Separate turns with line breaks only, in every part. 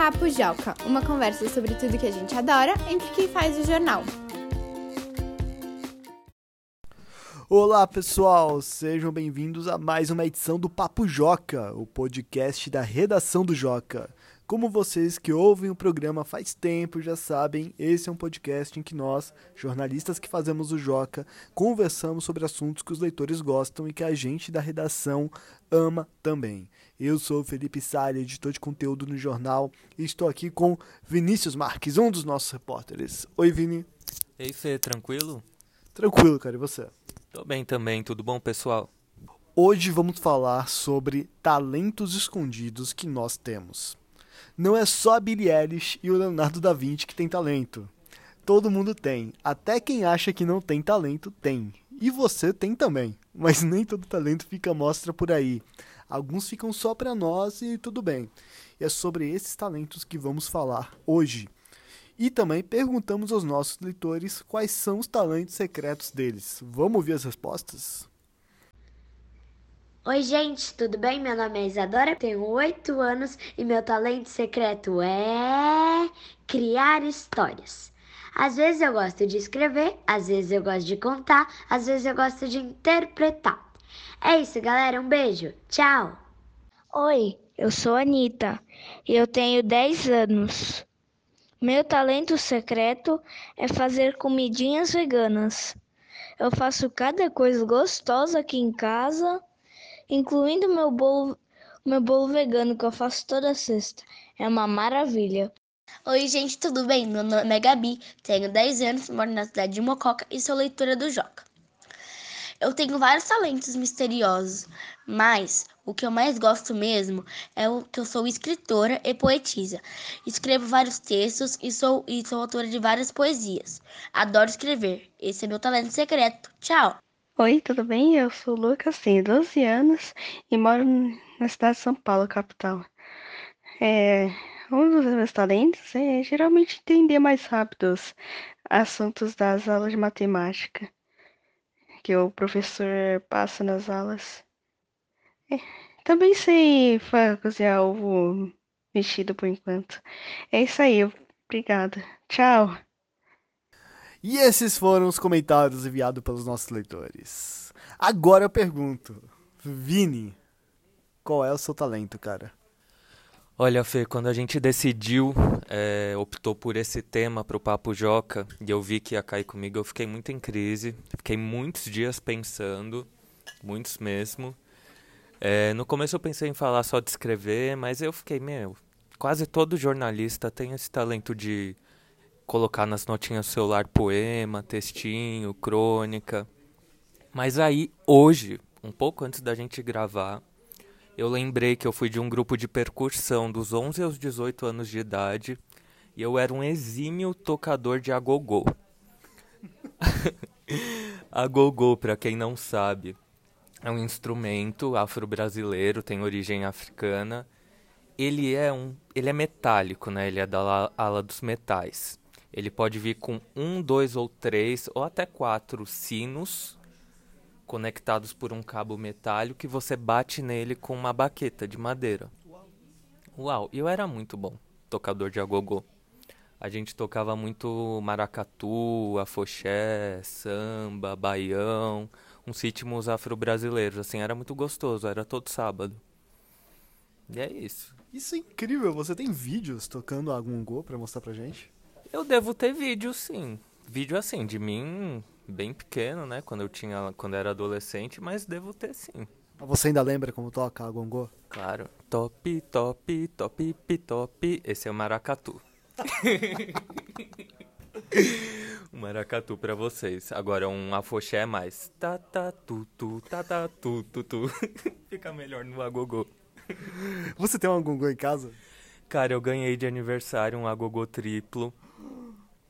Papo Joca, uma conversa sobre tudo que a gente adora entre quem faz o jornal.
Olá pessoal, sejam bem-vindos a mais uma edição do Papo Joca, o podcast da redação do Joca. Como vocês que ouvem o programa faz tempo já sabem, esse é um podcast em que nós, jornalistas que fazemos o Joca, conversamos sobre assuntos que os leitores gostam e que a gente da redação ama também. Eu sou o Felipe Salles, editor de conteúdo no jornal, e estou aqui com Vinícius Marques, um dos nossos repórteres. Oi, Vini.
Ei, Fê, tranquilo?
Tranquilo, cara, e você?
Tô bem também, tudo bom, pessoal?
Hoje vamos falar sobre talentos escondidos que nós temos não é só a Billie Eilish e o Leonardo da Vinci que tem talento. Todo mundo tem. Até quem acha que não tem talento tem. E você tem também. Mas nem todo talento fica mostra por aí. Alguns ficam só para nós e tudo bem. E é sobre esses talentos que vamos falar hoje. E também perguntamos aos nossos leitores quais são os talentos secretos deles. Vamos ouvir as respostas?
Oi, gente, tudo bem? Meu nome é Isadora, tenho 8 anos e meu talento secreto é criar histórias. Às vezes eu gosto de escrever, às vezes eu gosto de contar, às vezes eu gosto de interpretar. É isso, galera, um beijo. Tchau.
Oi, eu sou a Anitta e eu tenho 10 anos. Meu talento secreto é fazer comidinhas veganas. Eu faço cada coisa gostosa aqui em casa incluindo meu bolo, meu bolo vegano que eu faço toda sexta. É uma maravilha.
Oi, gente, tudo bem? Meu nome é Gabi, tenho 10 anos, moro na cidade de Mococa e sou leitora do Joca. Eu tenho vários talentos misteriosos, mas o que eu mais gosto mesmo é o que eu sou escritora e poetisa. Escrevo vários textos e sou, e sou autora de várias poesias. Adoro escrever. Esse é meu talento secreto. Tchau!
Oi, tudo bem? Eu sou o Lucas, tenho 12 anos e moro na cidade de São Paulo, capital. É, um dos meus talentos é geralmente entender mais rápido os assuntos das aulas de matemática que o professor passa nas aulas. É, também sei cozinhar ovo mexido por enquanto. É isso aí, obrigada. Tchau.
E esses foram os comentários enviados pelos nossos leitores. Agora eu pergunto, Vini, qual é o seu talento, cara?
Olha, Fê, quando a gente decidiu, é, optou por esse tema para o Papo Joca, e eu vi que ia cair comigo, eu fiquei muito em crise, fiquei muitos dias pensando, muitos mesmo. É, no começo eu pensei em falar só de escrever, mas eu fiquei, meu, quase todo jornalista tem esse talento de colocar nas notinhas do celular poema, textinho, crônica. Mas aí, hoje, um pouco antes da gente gravar, eu lembrei que eu fui de um grupo de percussão dos 11 aos 18 anos de idade e eu era um exímio tocador de agogô. agogô, para quem não sabe, é um instrumento afro-brasileiro, tem origem africana. Ele é um, ele é metálico, né? Ele é da ala dos metais. Ele pode vir com um, dois ou três ou até quatro sinos conectados por um cabo metálico que você bate nele com uma baqueta de madeira. Uau! Eu era muito bom tocador de agogô. A gente tocava muito maracatu, afoxé, samba, baião, uns ritmos afro-brasileiros. Assim, era muito gostoso, era todo sábado. E é isso.
Isso é incrível. Você tem vídeos tocando agogô para mostrar pra gente?
Eu devo ter vídeo, sim. Vídeo assim, de mim bem pequeno, né? Quando eu tinha. Quando eu era adolescente, mas devo ter sim.
Você ainda lembra como toca a gongô?
Claro. Top, top, top, top. Esse é o maracatu. um maracatu pra vocês. Agora um afoxé é mais. Ta ta tu tu ta ta tu tu tu. Fica melhor no agogô.
Você tem um agogô em casa?
Cara, eu ganhei de aniversário um agogô triplo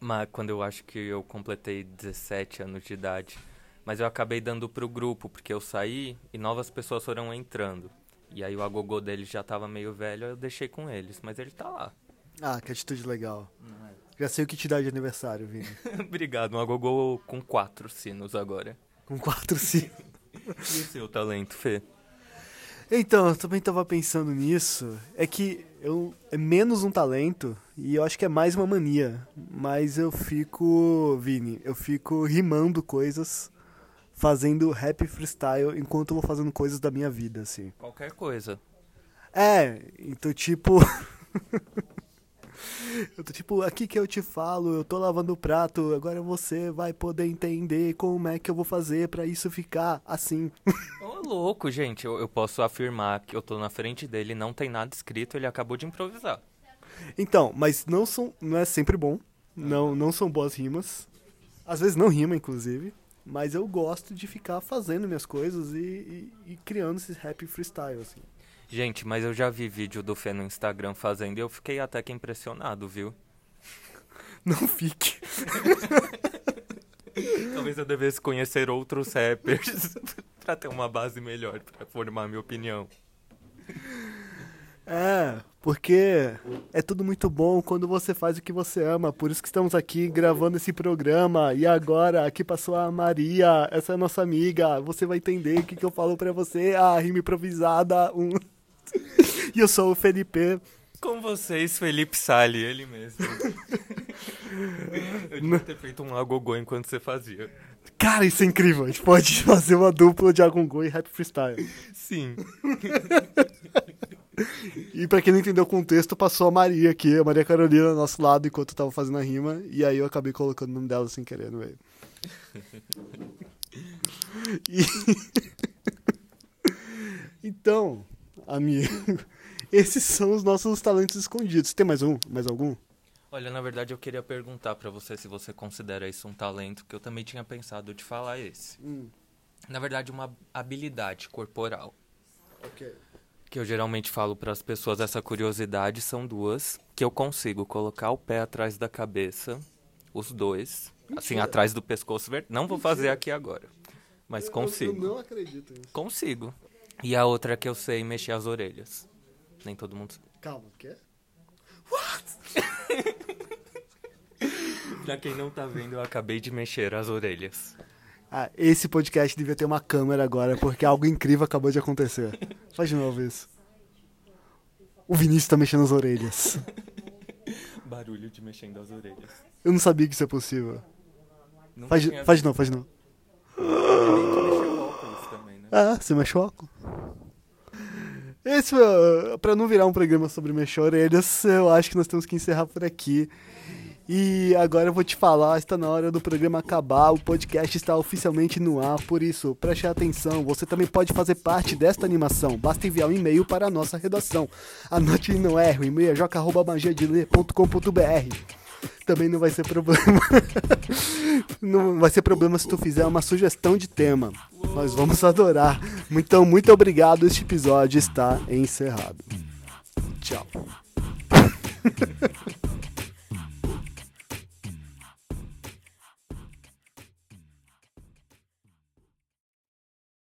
mas quando eu acho que eu completei 17 anos de idade. Mas eu acabei dando pro grupo, porque eu saí e novas pessoas foram entrando. E aí o agogô dele já tava meio velho, eu deixei com eles, mas ele tá lá.
Ah, que atitude legal. É. Já sei o que te dá de aniversário, Vini.
Obrigado, um agogô com quatro sinos agora.
Com quatro sinos.
e o seu talento, Fê?
Então, eu também tava pensando nisso. É que eu é menos um talento e eu acho que é mais uma mania. Mas eu fico, Vini, eu fico rimando coisas, fazendo rap freestyle enquanto eu vou fazendo coisas da minha vida, assim.
Qualquer coisa.
É, então tipo. eu tô tipo, aqui que eu te falo, eu tô lavando o prato, agora você vai poder entender como é que eu vou fazer para isso ficar assim.
Louco, gente, eu, eu posso afirmar que eu tô na frente dele, não tem nada escrito, ele acabou de improvisar.
Então, mas não são, não é sempre bom. Não, não são boas rimas. Às vezes não rima, inclusive. Mas eu gosto de ficar fazendo minhas coisas e, e, e criando esse rap freestyle, assim.
Gente, mas eu já vi vídeo do Fê no Instagram fazendo e eu fiquei até que impressionado, viu?
Não fique.
Talvez eu devesse conhecer outros rappers ter uma base melhor pra formar minha opinião.
É, porque é tudo muito bom quando você faz o que você ama. Por isso que estamos aqui gravando esse programa. E agora, aqui passou a Maria, essa é a nossa amiga. Você vai entender o que, que eu falo pra você. A rima improvisada. Um... e eu sou o Felipe.
Com vocês, Felipe Sali, ele mesmo. eu devia ter feito um agogô enquanto você fazia.
Cara, isso é incrível. A gente pode fazer uma dupla de agogô e rap freestyle.
Sim.
E pra quem não entendeu o contexto, passou a Maria aqui, a Maria Carolina ao nosso lado enquanto eu tava fazendo a rima. E aí eu acabei colocando o nome dela sem querer meio. E... então, amigo, esses são os nossos talentos escondidos. Tem mais um? Mais algum?
Olha, na verdade eu queria perguntar pra você se você considera isso um talento, que eu também tinha pensado de falar esse.
Hum,
Na verdade, uma habilidade corporal.
ok.
Que eu geralmente falo para as pessoas, essa curiosidade são duas, que eu consigo colocar o pé atrás da cabeça, os dois, assim,
Mentira.
atrás do pescoço. ver- Não vou fazer aqui agora, mas
Eu-
consigo.
Eu, não acredito nisso.
Consigo. E a outra é que eu sei mexer as orelhas. Nem todo mundo.
Calma, o quê?
Pra quem não tá vendo, eu acabei de mexer as orelhas.
Ah, esse podcast devia ter uma câmera agora, porque algo incrível acabou de acontecer. Faz de novo isso. O Vinícius tá mexendo as orelhas.
Barulho de mexendo as orelhas.
Eu não sabia que isso é possível. Faz, de- faz de novo, faz de novo.
também, né?
Ah, você mexe o óculos? Esse, uh, pra não virar um programa sobre mexer orelhas, eu acho que nós temos que encerrar por aqui. E agora eu vou te falar, está na hora do programa acabar, o podcast está oficialmente no ar, por isso, preste atenção, você também pode fazer parte desta animação, basta enviar um e-mail para a nossa redação. Anote e não erre, o e-mail é joca.magiadeler.com.br Também não vai ser problema. não vai ser problema se tu fizer uma sugestão de tema. Nós vamos adorar. Então, muito obrigado, este episódio está encerrado. Tchau.